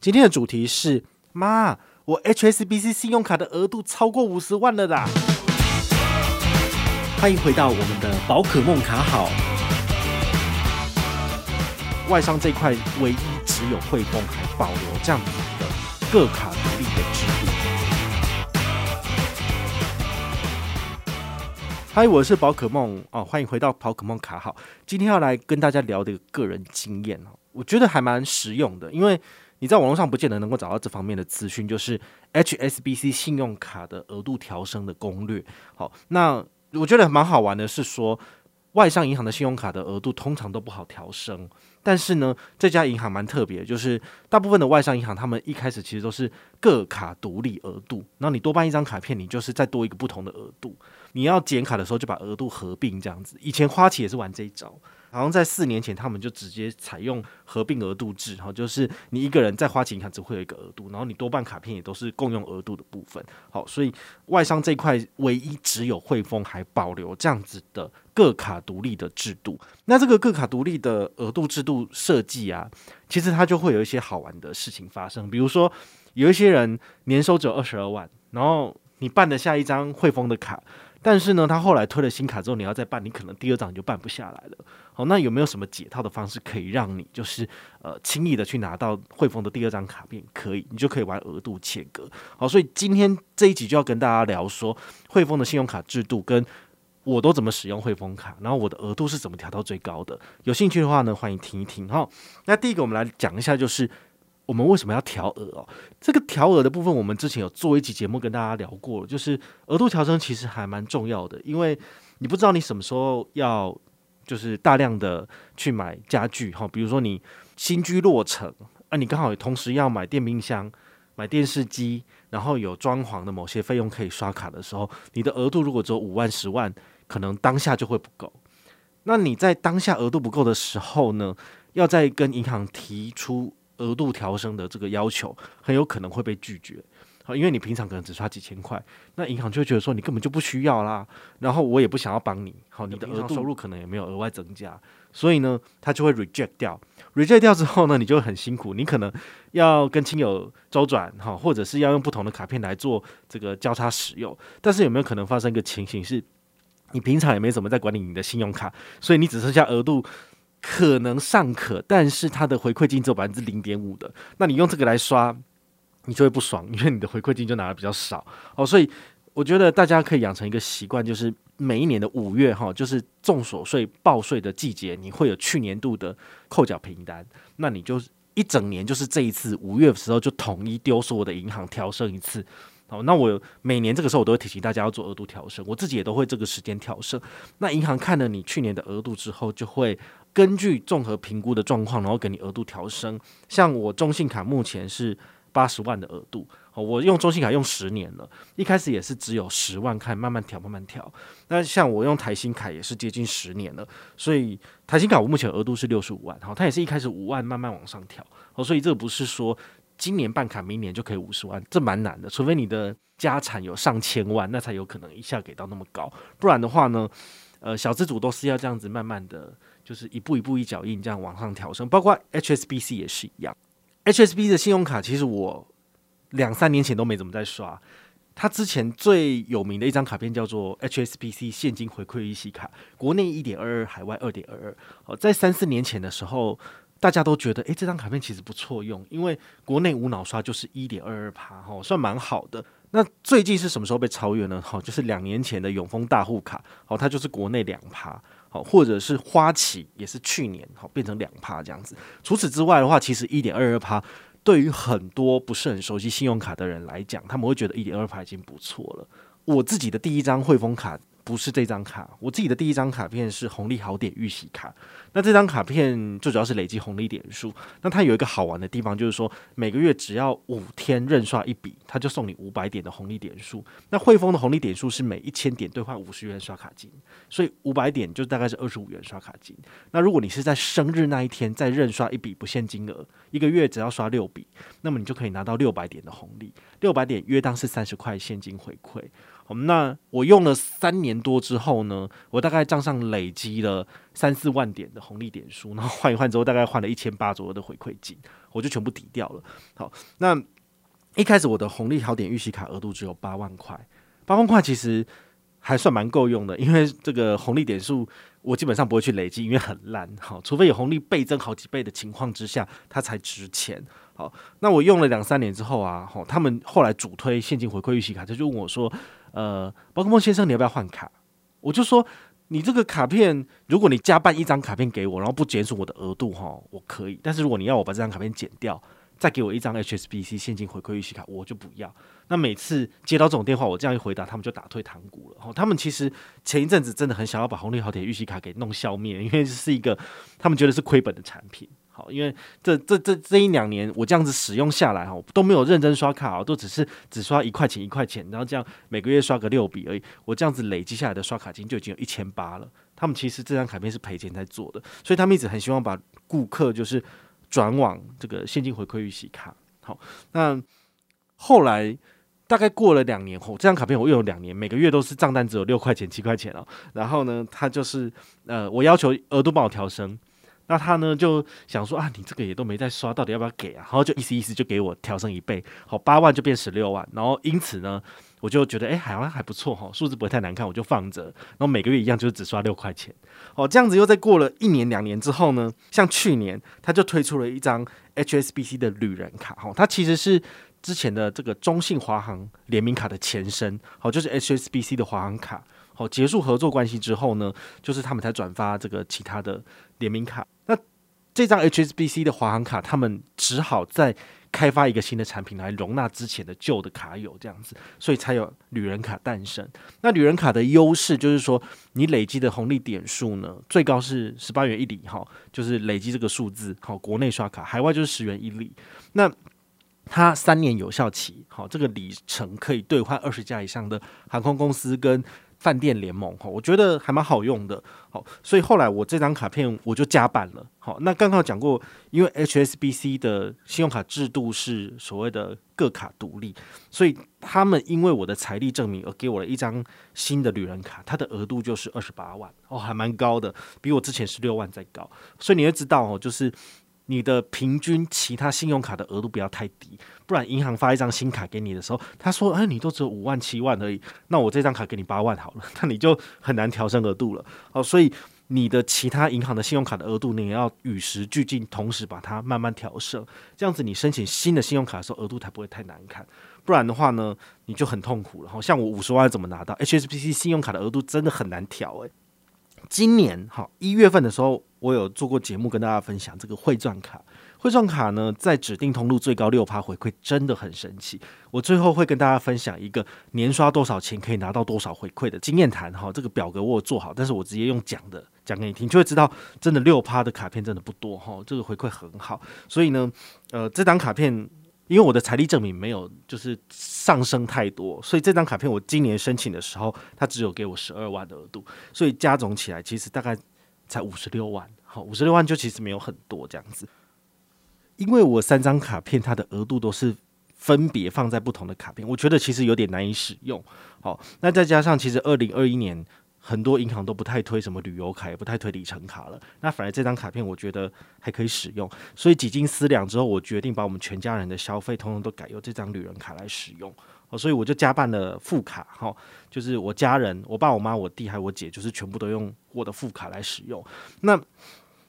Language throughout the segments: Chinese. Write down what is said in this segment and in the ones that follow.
今天的主题是妈，我 HSBC 信用卡的额度超过五十万了啦！欢迎回到我们的宝可梦卡好，外商这块唯一只有汇丰还保留这样子的各卡独立的制度。嗨，我是宝可梦哦，欢迎回到宝可梦卡好。今天要来跟大家聊的个人经验哦，我觉得还蛮实用的，因为。你在网络上不见得能够找到这方面的资讯，就是 HSBC 信用卡的额度调升的攻略。好，那我觉得蛮好玩的是说，外商银行的信用卡的额度通常都不好调升，但是呢，这家银行蛮特别，就是大部分的外商银行他们一开始其实都是各卡独立额度，然后你多办一张卡片，你就是再多一个不同的额度，你要剪卡的时候就把额度合并这样子。以前花旗也是玩这一招。好像在四年前，他们就直接采用合并额度制，哈，就是你一个人在花旗银行只会有一个额度，然后你多办卡片也都是共用额度的部分。好，所以外商这块唯一只有汇丰还保留这样子的各卡独立的制度。那这个各卡独立的额度制度设计啊，其实它就会有一些好玩的事情发生。比如说，有一些人年收只有二十二万，然后你办得下一张汇丰的卡。但是呢，他后来推了新卡之后，你要再办，你可能第二张你就办不下来了。好，那有没有什么解套的方式可以让你就是呃轻易的去拿到汇丰的第二张卡片？可以，你就可以玩额度切割。好，所以今天这一集就要跟大家聊说汇丰的信用卡制度，跟我都怎么使用汇丰卡，然后我的额度是怎么调到最高的。有兴趣的话呢，欢迎听一听。哈，那第一个我们来讲一下就是。我们为什么要调额哦？这个调额的部分，我们之前有做一集节目跟大家聊过，就是额度调升其实还蛮重要的，因为你不知道你什么时候要就是大量的去买家具哈，比如说你新居落成啊，你刚好同时要买电冰箱、买电视机，然后有装潢的某些费用可以刷卡的时候，你的额度如果只有五万、十万，可能当下就会不够。那你在当下额度不够的时候呢，要再跟银行提出。额度调升的这个要求很有可能会被拒绝，好，因为你平常可能只刷几千块，那银行就会觉得说你根本就不需要啦，然后我也不想要帮你，好，你的额度收入可能也没有额外增加，所以呢，他就会 reject 掉，reject 掉之后呢，你就会很辛苦，你可能要跟亲友周转，哈，或者是要用不同的卡片来做这个交叉使用，但是有没有可能发生一个情形是，你平常也没怎么在管理你的信用卡，所以你只剩下额度。可能尚可，但是它的回馈金只有百分之零点五的，那你用这个来刷，你就会不爽，因为你的回馈金就拿的比较少哦。所以我觉得大家可以养成一个习惯，就是每一年的五月哈，就是重所税报税的季节，你会有去年度的扣缴凭单，那你就一整年就是这一次五月的时候就统一丢所有的银行调升一次。好，那我每年这个时候我都会提醒大家要做额度调升，我自己也都会这个时间调升。那银行看了你去年的额度之后，就会。根据综合评估的状况，然后给你额度调升。像我中信卡目前是八十万的额度，我用中信卡用十年了，一开始也是只有十万，看慢慢调，慢慢调。那像我用台新卡也是接近十年了，所以台新卡我目前额度是六十五万，好，它也是一开始五万慢慢往上调，好，所以这不是说今年办卡明年就可以五十万，这蛮难的，除非你的家产有上千万，那才有可能一下给到那么高，不然的话呢，呃，小资主都是要这样子慢慢的。就是一步一步一脚印这样往上调升，包括 HSBC 也是一样。HSBC 的信用卡其实我两三年前都没怎么在刷，它之前最有名的一张卡片叫做 HSBC 现金回馈利息卡，国内一点二二，海外二点二二。哦，在三四年前的时候，大家都觉得，诶，这张卡片其实不错用，因为国内无脑刷就是一点二二趴，哈，算蛮好的。那最近是什么时候被超越呢？好，就是两年前的永丰大户卡，好，它就是国内两趴。好，或者是花旗也是去年好变成两趴这样子。除此之外的话，其实一点二二趴对于很多不是很熟悉信用卡的人来讲，他们会觉得一点二趴已经不错了。我自己的第一张汇丰卡。不是这张卡，我自己的第一张卡片是红利好点预习卡。那这张卡片最主要是累积红利点数。那它有一个好玩的地方，就是说每个月只要五天认刷一笔，它就送你五百点的红利点数。那汇丰的红利点数是每一千点兑换五十元刷卡金，所以五百点就大概是二十五元刷卡金。那如果你是在生日那一天再认刷一笔不限金额，一个月只要刷六笔，那么你就可以拿到六百点的红利。六百点约当是三十块现金回馈。我们那我用了三年多之后呢，我大概账上累积了三四万点的红利点数，然后换一换之后，大概换了一千八左右的回馈金，我就全部抵掉了。好，那一开始我的红利好点预习卡额度只有八万块，八万块其实还算蛮够用的，因为这个红利点数我基本上不会去累积，因为很烂。好，除非有红利倍增好几倍的情况之下，它才值钱。好，那我用了两三年之后啊，好，他们后来主推现金回馈预习卡，他就问我说。呃，宝可孟先生，你要不要换卡？我就说，你这个卡片，如果你加办一张卡片给我，然后不减损我的额度哈，我可以。但是如果你要我把这张卡片剪掉，再给我一张 HSBC 现金回馈预习卡，我就不要。那每次接到这种电话，我这样一回答，他们就打退堂鼓了。他们其实前一阵子真的很想要把红利好铁预习卡给弄消灭，因为是一个他们觉得是亏本的产品。好，因为这这这这一两年我这样子使用下来哈，都没有认真刷卡，都只是只刷一块钱一块钱，然后这样每个月刷个六笔而已。我这样子累积下来的刷卡金就已经有一千八了。他们其实这张卡片是赔钱在做的，所以他们一直很希望把顾客就是转往这个现金回馈预习卡。好，那后来大概过了两年后，这张卡片我用了两年，每个月都是账单只有六块钱七块钱哦。然后呢，他就是呃，我要求额度帮我调升。那他呢就想说啊，你这个也都没在刷，到底要不要给啊？然后就意思意思就给我调升一倍，好，八万就变十六万。然后因此呢，我就觉得哎，好像还不错哈，数字不会太难看，我就放着。然后每个月一样就是只刷六块钱。哦，这样子又再过了一年两年之后呢，像去年他就推出了一张 HSBC 的旅人卡，哈，它其实是之前的这个中信华航联名卡的前身，好，就是 HSBC 的华航卡。好，结束合作关系之后呢，就是他们才转发这个其他的联名卡。那这张 HSBC 的华航卡，他们只好再开发一个新的产品来容纳之前的旧的卡友，这样子，所以才有旅人卡诞生。那旅人卡的优势就是说，你累积的红利点数呢，最高是十八元一里，哈，就是累积这个数字，好，国内刷卡，海外就是十元一里。那它三年有效期，好，这个里程可以兑换二十家以上的航空公司跟。饭店联盟哈，我觉得还蛮好用的，好，所以后来我这张卡片我就加办了，好，那刚刚讲过，因为 HSBC 的信用卡制度是所谓的个卡独立，所以他们因为我的财力证明而给我了一张新的旅人卡，它的额度就是二十八万，哦，还蛮高的，比我之前十六万再高，所以你会知道哦，就是。你的平均其他信用卡的额度不要太低，不然银行发一张新卡给你的时候，他说：“哎，你都只有五万七万而已，那我这张卡给你八万好了，那你就很难调升额度了。”哦，所以你的其他银行的信用卡的额度，你也要与时俱进，同时把它慢慢调升，这样子你申请新的信用卡的时候，额度才不会太难看。不然的话呢，你就很痛苦了。好像我五十万怎么拿到 HSBC 信用卡的额度，真的很难调诶。今年哈一月份的时候，我有做过节目跟大家分享这个汇赚卡。汇赚卡呢，在指定通路最高六趴回馈，真的很神奇。我最后会跟大家分享一个年刷多少钱可以拿到多少回馈的经验谈。哈，这个表格我有做好，但是我直接用讲的讲给你听，就会知道真的六趴的卡片真的不多哈，这个回馈很好。所以呢，呃，这张卡片。因为我的财力证明没有就是上升太多，所以这张卡片我今年申请的时候，它只有给我十二万的额度，所以加总起来其实大概才五十六万。好，五十六万就其实没有很多这样子。因为我三张卡片它的额度都是分别放在不同的卡片，我觉得其实有点难以使用。好，那再加上其实二零二一年。很多银行都不太推什么旅游卡，也不太推里程卡了。那反而这张卡片我觉得还可以使用，所以几经思量之后，我决定把我们全家人的消费通通都改用这张旅人卡来使用。哦，所以我就加办了副卡，哈，就是我家人，我爸、我妈、我弟还有我姐，就是全部都用我的副卡来使用。那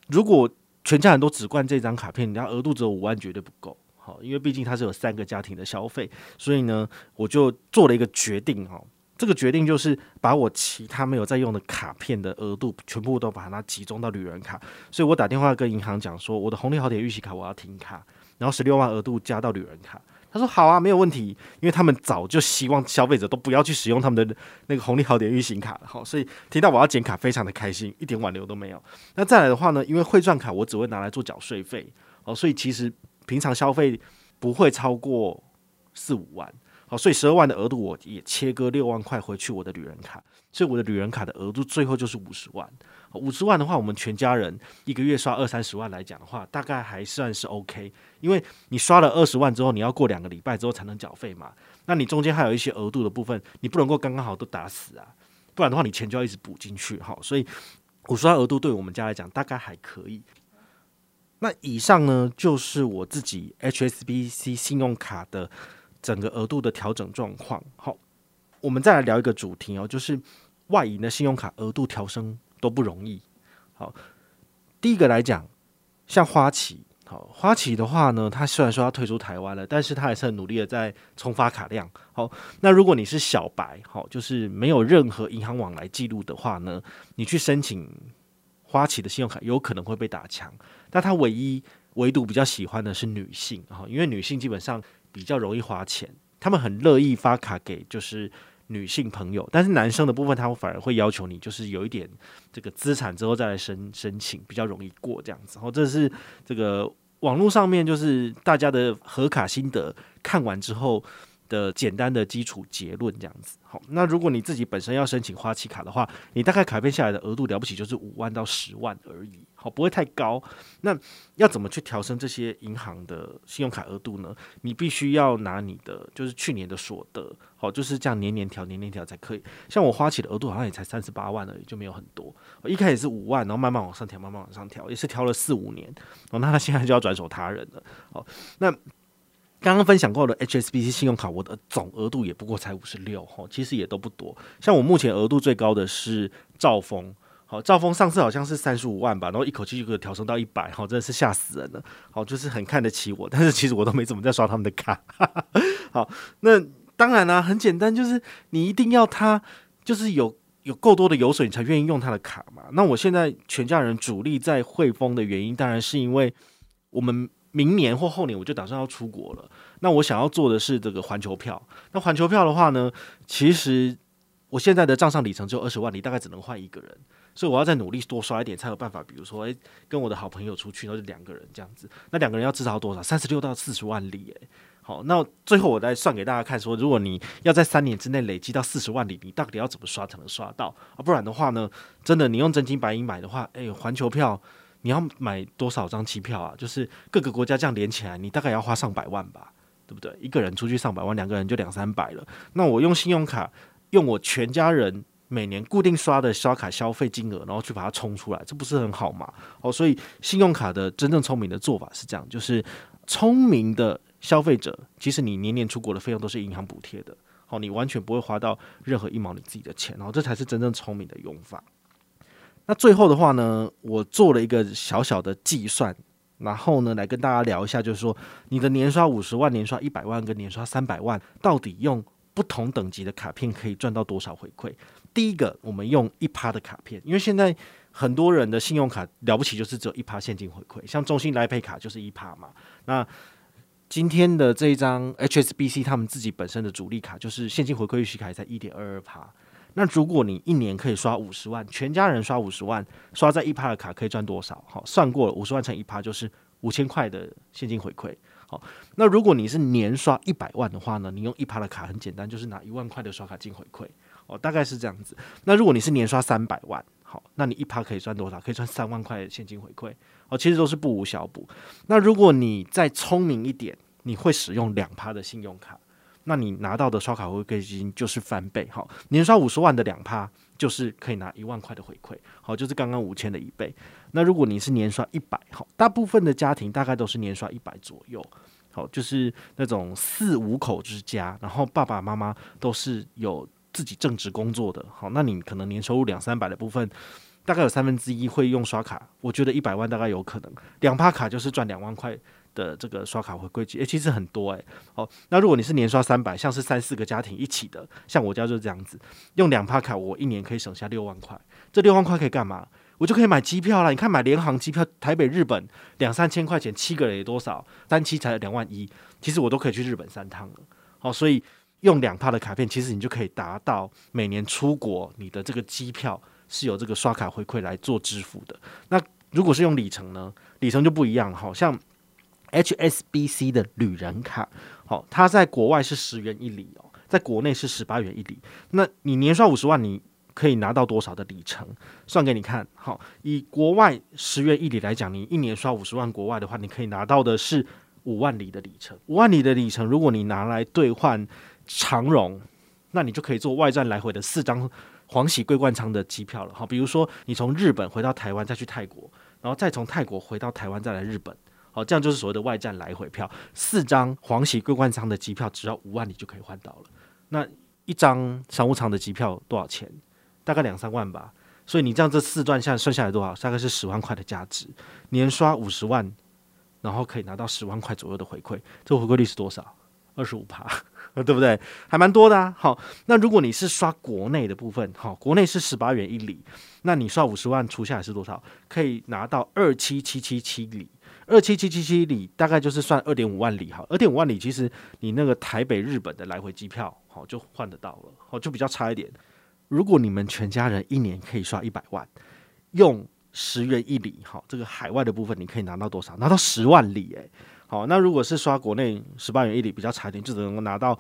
如果全家人都只惯这张卡片，人家额度只有五万，绝对不够。好，因为毕竟它是有三个家庭的消费，所以呢，我就做了一个决定，哈。这个决定就是把我其他没有在用的卡片的额度全部都把它集中到旅人卡，所以我打电话跟银行讲说，我的红利好点预习卡我要停卡，然后十六万额度加到旅人卡。他说好啊，没有问题，因为他们早就希望消费者都不要去使用他们的那个红利好点预习卡了，好，所以听到我要减卡，非常的开心，一点挽留都没有。那再来的话呢，因为汇赚卡我只会拿来做缴税费，哦，所以其实平常消费不会超过四五万。好，所以十二万的额度我也切割六万块回去我的旅人卡，所以我的旅人卡的额度最后就是五十万。五十万的话，我们全家人一个月刷二三十万来讲的话，大概还算是 OK。因为你刷了二十万之后，你要过两个礼拜之后才能缴费嘛，那你中间还有一些额度的部分，你不能够刚刚好都打死啊，不然的话你钱就要一直补进去。好，所以五十万额度对我们家来讲大概还可以。那以上呢，就是我自己 HSBC 信用卡的。整个额度的调整状况，好，我们再来聊一个主题哦，就是外银的信用卡额度调升都不容易。好，第一个来讲，像花旗，好，花旗的话呢，它虽然说要退出台湾了，但是它还是很努力的在冲发卡量。好，那如果你是小白，好，就是没有任何银行往来记录的话呢，你去申请花旗的信用卡，有可能会被打枪。但它唯一唯独比较喜欢的是女性，哈，因为女性基本上。比较容易花钱，他们很乐意发卡给就是女性朋友，但是男生的部分，他反而会要求你就是有一点这个资产之后再来申申请，比较容易过这样子。然后这是这个网络上面就是大家的核卡心得，看完之后的简单的基础结论这样子。好，那如果你自己本身要申请花旗卡的话，你大概卡片下来的额度了不起就是五万到十万而已。好，不会太高。那要怎么去调升这些银行的信用卡额度呢？你必须要拿你的就是去年的所得，好，就是这样年年调，年年调才可以。像我花旗的额度好像也才三十八万而已，就没有很多。我一开始是五万，然后慢慢往上调，慢慢往上调，也是调了四五年。哦，那他现在就要转手他人了。好，那刚刚分享过的 HSBC 信用卡，我的总额度也不过才五十六，哦，其实也都不多。像我目前额度最高的是兆丰。好，兆丰上次好像是三十五万吧，然后一口气就可以调升到一百，好，真的是吓死人了。好，就是很看得起我，但是其实我都没怎么在刷他们的卡。好，那当然啦、很简单，就是你一定要他就是有有够多的油水，你才愿意用他的卡嘛。那我现在全家人主力在汇丰的原因，当然是因为我们明年或后年我就打算要出国了。那我想要做的是这个环球票。那环球票的话呢，其实我现在的账上里程只有二十万，你大概只能换一个人。所以我要再努力多刷一点，才有办法。比如说，诶、跟我的好朋友出去，然后就两个人这样子。那两个人要至少多少？三十六到四十万里，诶。好，那最后我再算给大家看，说如果你要在三年之内累积到四十万里，你到底要怎么刷才能刷到？啊，不然的话呢，真的你用真金白银买的话，诶、环球票你要买多少张机票啊？就是各个国家这样连起来，你大概要花上百万吧，对不对？一个人出去上百万，两个人就两三百了。那我用信用卡，用我全家人。每年固定刷的刷卡消费金额，然后去把它冲出来，这不是很好吗？哦，所以信用卡的真正聪明的做法是这样，就是聪明的消费者，其实你年年出国的费用都是银行补贴的，好，你完全不会花到任何一毛你自己的钱，然后这才是真正聪明的用法。那最后的话呢，我做了一个小小的计算，然后呢，来跟大家聊一下，就是说你的年刷五十万、年刷一百万跟年刷三百万，到底用不同等级的卡片可以赚到多少回馈？第一个，我们用一趴的卡片，因为现在很多人的信用卡了不起就是只有一趴现金回馈，像中信来配卡就是一趴嘛。那今天的这一张 HSBC 他们自己本身的主力卡就是现金回馈预期卡才一点二二趴。那如果你一年可以刷五十万，全家人刷五十万，刷在一趴的卡可以赚多少？好，算过了，五十万乘一趴就是五千块的现金回馈。好，那如果你是年刷一百万的话呢？你用一趴的卡很简单，就是拿一万块的刷卡金回馈。哦，大概是这样子。那如果你是年刷三百万，好，那你一趴可以赚多少？可以赚三万块现金回馈。哦，其实都是不无小补。那如果你再聪明一点，你会使用两趴的信用卡，那你拿到的刷卡回馈金就是翻倍。好，年刷五十万的两趴，就是可以拿一万块的回馈。好，就是刚刚五千的一倍。那如果你是年刷一百，好，大部分的家庭大概都是年刷一百左右。好，就是那种四五口之家，然后爸爸妈妈都是有。自己正职工作的，好，那你可能年收入两三百的部分，大概有三分之一会用刷卡。我觉得一百万大概有可能，两趴卡就是赚两万块的这个刷卡回馈金，诶，其实很多诶。好，那如果你是年刷三百，像是三四个家庭一起的，像我家就是这样子，用两趴卡，我一年可以省下六万块。这六万块可以干嘛？我就可以买机票了。你看买联航机票，台北日本两三千块钱，七个人也多少？三七才两万一，其实我都可以去日本三趟了。好，所以。用两趴的卡片，其实你就可以达到每年出国，你的这个机票是由这个刷卡回馈来做支付的。那如果是用里程呢？里程就不一样，好像 HSBC 的旅人卡，好，它在国外是十元一里哦，在国内是十八元一里。那你年刷五十万，你可以拿到多少的里程？算给你看。好，以国外十元一里来讲，你一年刷五十万国外的话，你可以拿到的是五万里的里程。五万里的里程，如果你拿来兑换长荣，那你就可以做外站来回的四张黄喜桂冠舱的机票了。好，比如说你从日本回到台湾，再去泰国，然后再从泰国回到台湾，再来日本。好，这样就是所谓的外站来回票，四张黄喜桂冠舱的机票只要五万里就可以换到了。那一张商务舱的机票多少钱？大概两三万吧。所以你这样这四段下算下来多少？大概是十万块的价值。年刷五十万，然后可以拿到十万块左右的回馈，这回馈率是多少？二十五趴，对不对？还蛮多的啊。好，那如果你是刷国内的部分，好，国内是十八元一里，那你刷五十万除下来是多少？可以拿到二七七七七里。二七七七七里大概就是算二点五万里哈，二点五万里其实你那个台北日本的来回机票好就换得到了，好就比较差一点。如果你们全家人一年可以刷一百万，用十元一里哈，这个海外的部分你可以拿到多少？拿到十万里诶。好，那如果是刷国内十八元一里比较差一点，就只能够拿到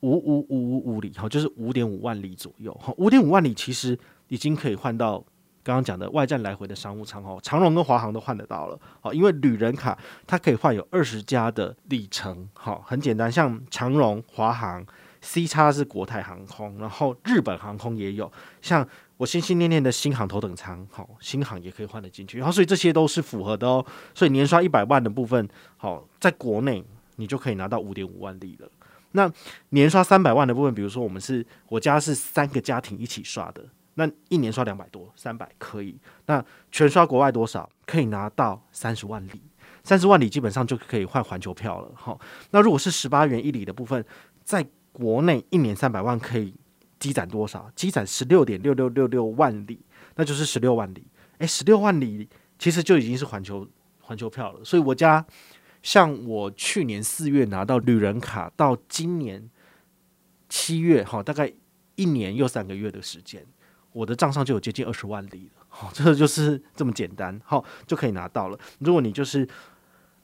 五五五五五里哈，就是五点五万里左右哈，五点五万里其实已经可以换到。刚刚讲的外站来回的商务舱哦，长荣跟华航都换得到了好，因为旅人卡它可以换有二十家的里程，好，很简单，像长荣、华航、C 叉是国泰航空，然后日本航空也有，像我心心念念的新航头等舱，好，新航也可以换得进去，然后所以这些都是符合的哦，所以年刷一百万的部分，好，在国内你就可以拿到五点五万里了。那年刷三百万的部分，比如说我们是我家是三个家庭一起刷的。那一年刷两百多，三百可以。那全刷国外多少？可以拿到三十万里，三十万里基本上就可以换环球票了。好，那如果是十八元一里的部分，在国内一年三百万可以积攒多少？积攒十六点六六六六万里，那就是十六万里。诶，十六万里其实就已经是环球环球票了。所以我家像我去年四月拿到旅人卡，到今年七月，哈，大概一年又三个月的时间。我的账上就有接近二十万里了，好，这个就是这么简单，好，就可以拿到了。如果你就是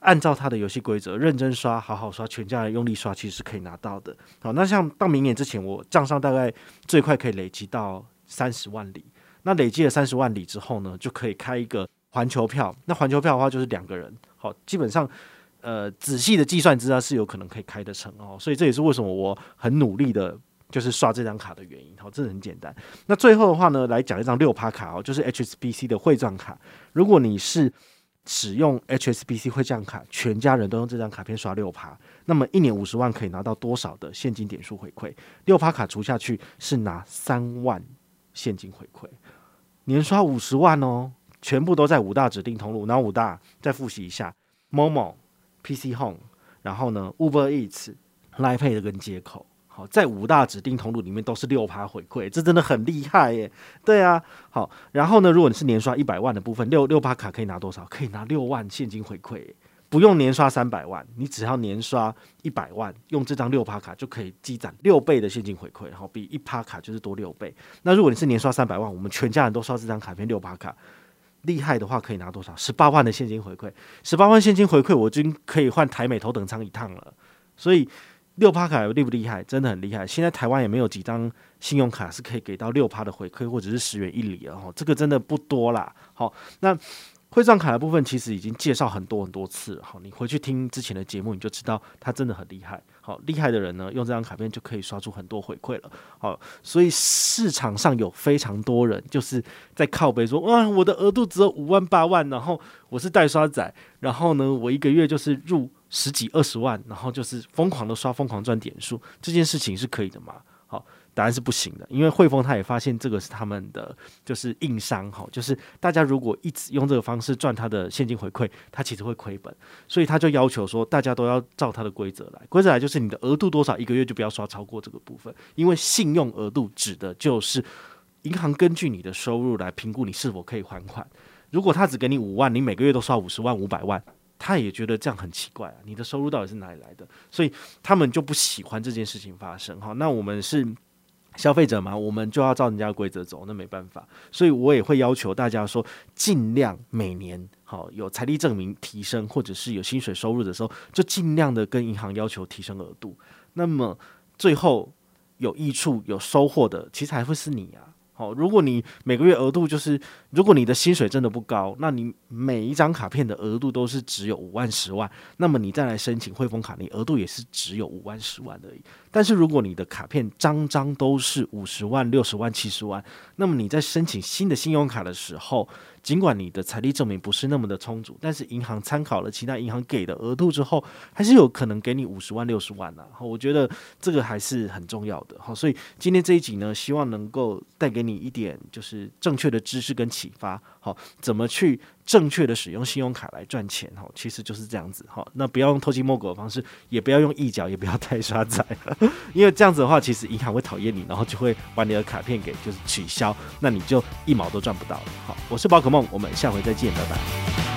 按照他的游戏规则认真刷，好好刷，全家人用力刷，其实是可以拿到的。好，那像到明年之前，我账上大概最快可以累积到三十万里。那累积了三十万里之后呢，就可以开一个环球票。那环球票的话，就是两个人，好，基本上呃仔细的计算之下是有可能可以开得成哦。所以这也是为什么我很努力的。就是刷这张卡的原因，好，这很简单。那最后的话呢，来讲一张六趴卡哦，就是 HSBC 的汇钻卡。如果你是使用 HSBC 汇钻卡，全家人都用这张卡片刷六趴，那么一年五十万可以拿到多少的现金点数回馈？六趴卡除下去是拿三万现金回馈，年刷五十万哦，全部都在五大指定通路。然后五大再复习一下：Momo、PC Home，然后呢 Uber Eats、Line Pay 的跟接口。在五大指定通路里面都是六趴回馈，这真的很厉害耶！对啊，好，然后呢，如果你是年刷一百万的部分，六六趴卡可以拿多少？可以拿六万现金回馈，不用年刷三百万，你只要年刷一百万，用这张六趴卡就可以积攒六倍的现金回馈，好，比一趴卡就是多六倍。那如果你是年刷三百万，我们全家人都刷这张卡片六趴卡，厉害的话可以拿多少？十八万的现金回馈，十八万现金回馈，我已经可以换台美头等舱一趟了，所以。六趴卡厉不厉害？真的很厉害。现在台湾也没有几张信用卡是可以给到六趴的回馈，或者是十元一里了哈，这个真的不多啦。好，那汇账卡的部分其实已经介绍很多很多次了。好，你回去听之前的节目，你就知道它真的很厉害。好，厉害的人呢，用这张卡片就可以刷出很多回馈了。好，所以市场上有非常多人就是在靠背说，哇，我的额度只有五万八万，然后我是代刷仔，然后呢，我一个月就是入。十几二十万，然后就是疯狂的刷，疯狂赚点数，这件事情是可以的嘛？好，答案是不行的，因为汇丰他也发现这个是他们的就是硬伤，哈，就是大家如果一直用这个方式赚他的现金回馈，他其实会亏本，所以他就要求说大家都要照他的规则来，规则来就是你的额度多少，一个月就不要刷超过这个部分，因为信用额度指的就是银行根据你的收入来评估你是否可以还款，如果他只给你五万，你每个月都刷五十万、五百万。他也觉得这样很奇怪啊，你的收入到底是哪里来的？所以他们就不喜欢这件事情发生。哈，那我们是消费者嘛，我们就要照人家规则走，那没办法。所以我也会要求大家说，尽量每年好有财力证明提升，或者是有薪水收入的时候，就尽量的跟银行要求提升额度。那么最后有益处、有收获的，其实还会是你啊。好，如果你每个月额度就是，如果你的薪水真的不高，那你每一张卡片的额度都是只有五万、十万，那么你再来申请汇丰卡，你额度也是只有五万、十万而已。但是如果你的卡片张张都是五十万、六十万、七十万，那么你在申请新的信用卡的时候，尽管你的财力证明不是那么的充足，但是银行参考了其他银行给的额度之后，还是有可能给你五十万、六十万的。好，我觉得这个还是很重要的。好，所以今天这一集呢，希望能够带给你一点就是正确的知识跟启发。好，怎么去正确的使用信用卡来赚钱？哈，其实就是这样子。哈，那不要用偷鸡摸狗的方式，也不要用一脚，也不要太刷仔，因为这样子的话，其实银行会讨厌你，然后就会把你的卡片给就是取消，那你就一毛都赚不到了。好，我是宝可梦，我们下回再见，拜拜。